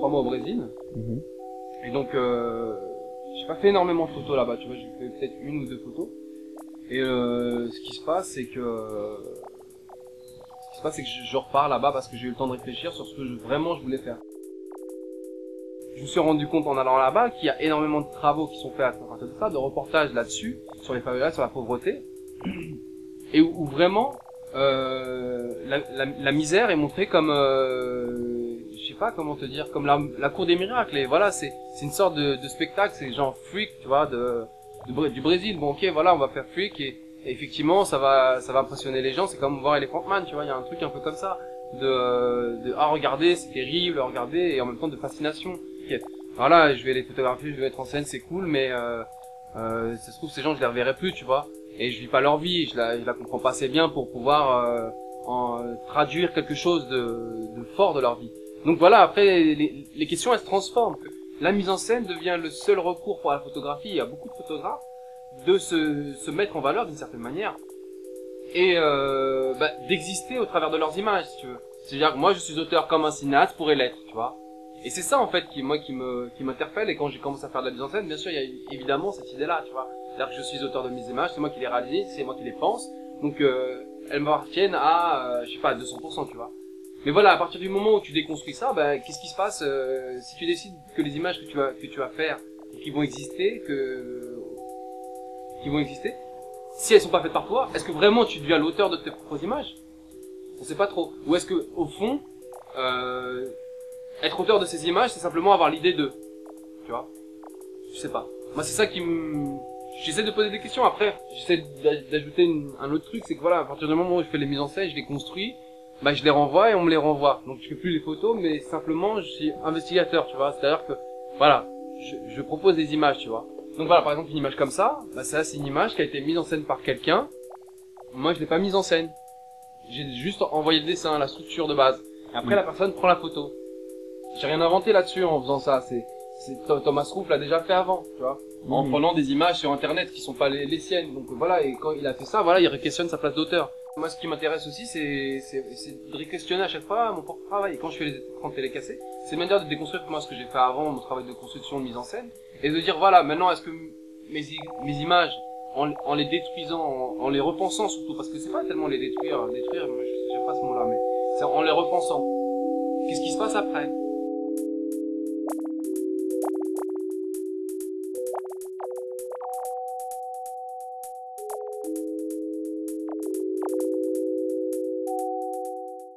trois mois au Brésil. Mhm. Et donc, euh, j'ai pas fait énormément de photos là-bas, tu vois, j'ai fait peut-être une ou deux photos. Et euh, ce qui se passe, c'est que ce qui se passe, c'est que je, je repars là-bas parce que j'ai eu le temps de réfléchir sur ce que je- vraiment je voulais faire. Je me suis rendu compte en allant là-bas qu'il y a énormément de travaux qui sont faits à partir de ça, de reportages là-dessus, sur les favelas, sur la pauvreté, et où, où vraiment euh, la, la, la misère est montrée comme, euh, pas comment te dire, comme la, la cour des miracles. Et voilà, c'est une sorte de, de spectacle, c'est genre freak, tu vois, de, du Brésil. Bon, ok, voilà, on va faire freak et, effectivement, ça va, ça va impressionner les gens. C'est comme voir Elephant Man, tu vois, il y a un truc un peu comme ça, de, de ah regardez, c'est terrible, regardez, et en même temps de fascination. Voilà, je vais les photographier, je vais mettre en scène, c'est cool, mais euh, euh, ça se trouve ces gens je les reverrai plus, tu vois. Et je vis pas leur vie, je la, je la comprends pas assez bien pour pouvoir euh, en traduire quelque chose de, de fort de leur vie. Donc voilà, après les, les questions elles se transforment. La mise en scène devient le seul recours pour la photographie. Il y a beaucoup de photographes de se, se mettre en valeur d'une certaine manière et euh, bah, d'exister au travers de leurs images, tu veux. C'est-à-dire que moi je suis auteur comme un cinéaste pourrait l'être, tu vois. Et c'est ça en fait qui moi qui me qui m'interpelle et quand j'ai commencé à faire de la mise en scène, bien sûr il y a évidemment cette idée-là, tu vois. C'est-à-dire que je suis auteur de mes images, c'est moi qui les réalise, c'est moi qui les pense, donc euh, elles m'appartiennent à euh, je sais pas à 200%, tu vois. Mais voilà, à partir du moment où tu déconstruis ça, bah, qu'est-ce qui se passe euh, si tu décides que les images que tu vas que tu vas faire qui vont exister, que qui vont exister, si elles sont pas faites par toi, est-ce que vraiment tu deviens l'auteur de tes propres images? On sait pas trop. Ou est-ce que au fond, euh, être auteur de ces images, c'est simplement avoir l'idée d'eux Tu vois? Je sais pas. Moi, c'est ça qui me... J'essaie de poser des questions. Après, j'essaie d'a- d'ajouter un autre truc, c'est que voilà, à partir du moment où je fais les mises en scène, je les construis, bah je les renvoie et on me les renvoie. Donc je fais plus les photos, mais simplement je suis investigateur, tu vois. C'est-à-dire que voilà, je, je propose des images, tu vois. Donc voilà, par exemple une image comme ça, bah ça c'est une image qui a été mise en scène par quelqu'un. Moi je l'ai pas mise en scène. J'ai juste envoyé le dessin, la structure de base. Et après la personne prend la photo. J'ai rien inventé là-dessus en faisant ça. C'est c'est Tho- Thomas Roof l'a déjà fait avant, tu vois, en Mhm. prenant des images sur internet qui sont pas les, les siennes. Donc voilà, et quand il a fait ça, voilà, il questionne sa place d'auteur. Moi, ce qui m'intéresse aussi, c'est de questionner à chaque fois mon propre travail. Et quand je fais les écrans de télé cassés, c'est une manière de déconstruire moi ce que j'ai fait avant, mon travail de construction, de mise en scène, et de dire voilà, maintenant est-ce que mes images en, les détruisant, en, les repensant surtout, parce que c'est pas tellement les détruire, détruire, moi, sais pas ce mot-là, mais c'est en les repensant. Qu'est-ce qui se passe après?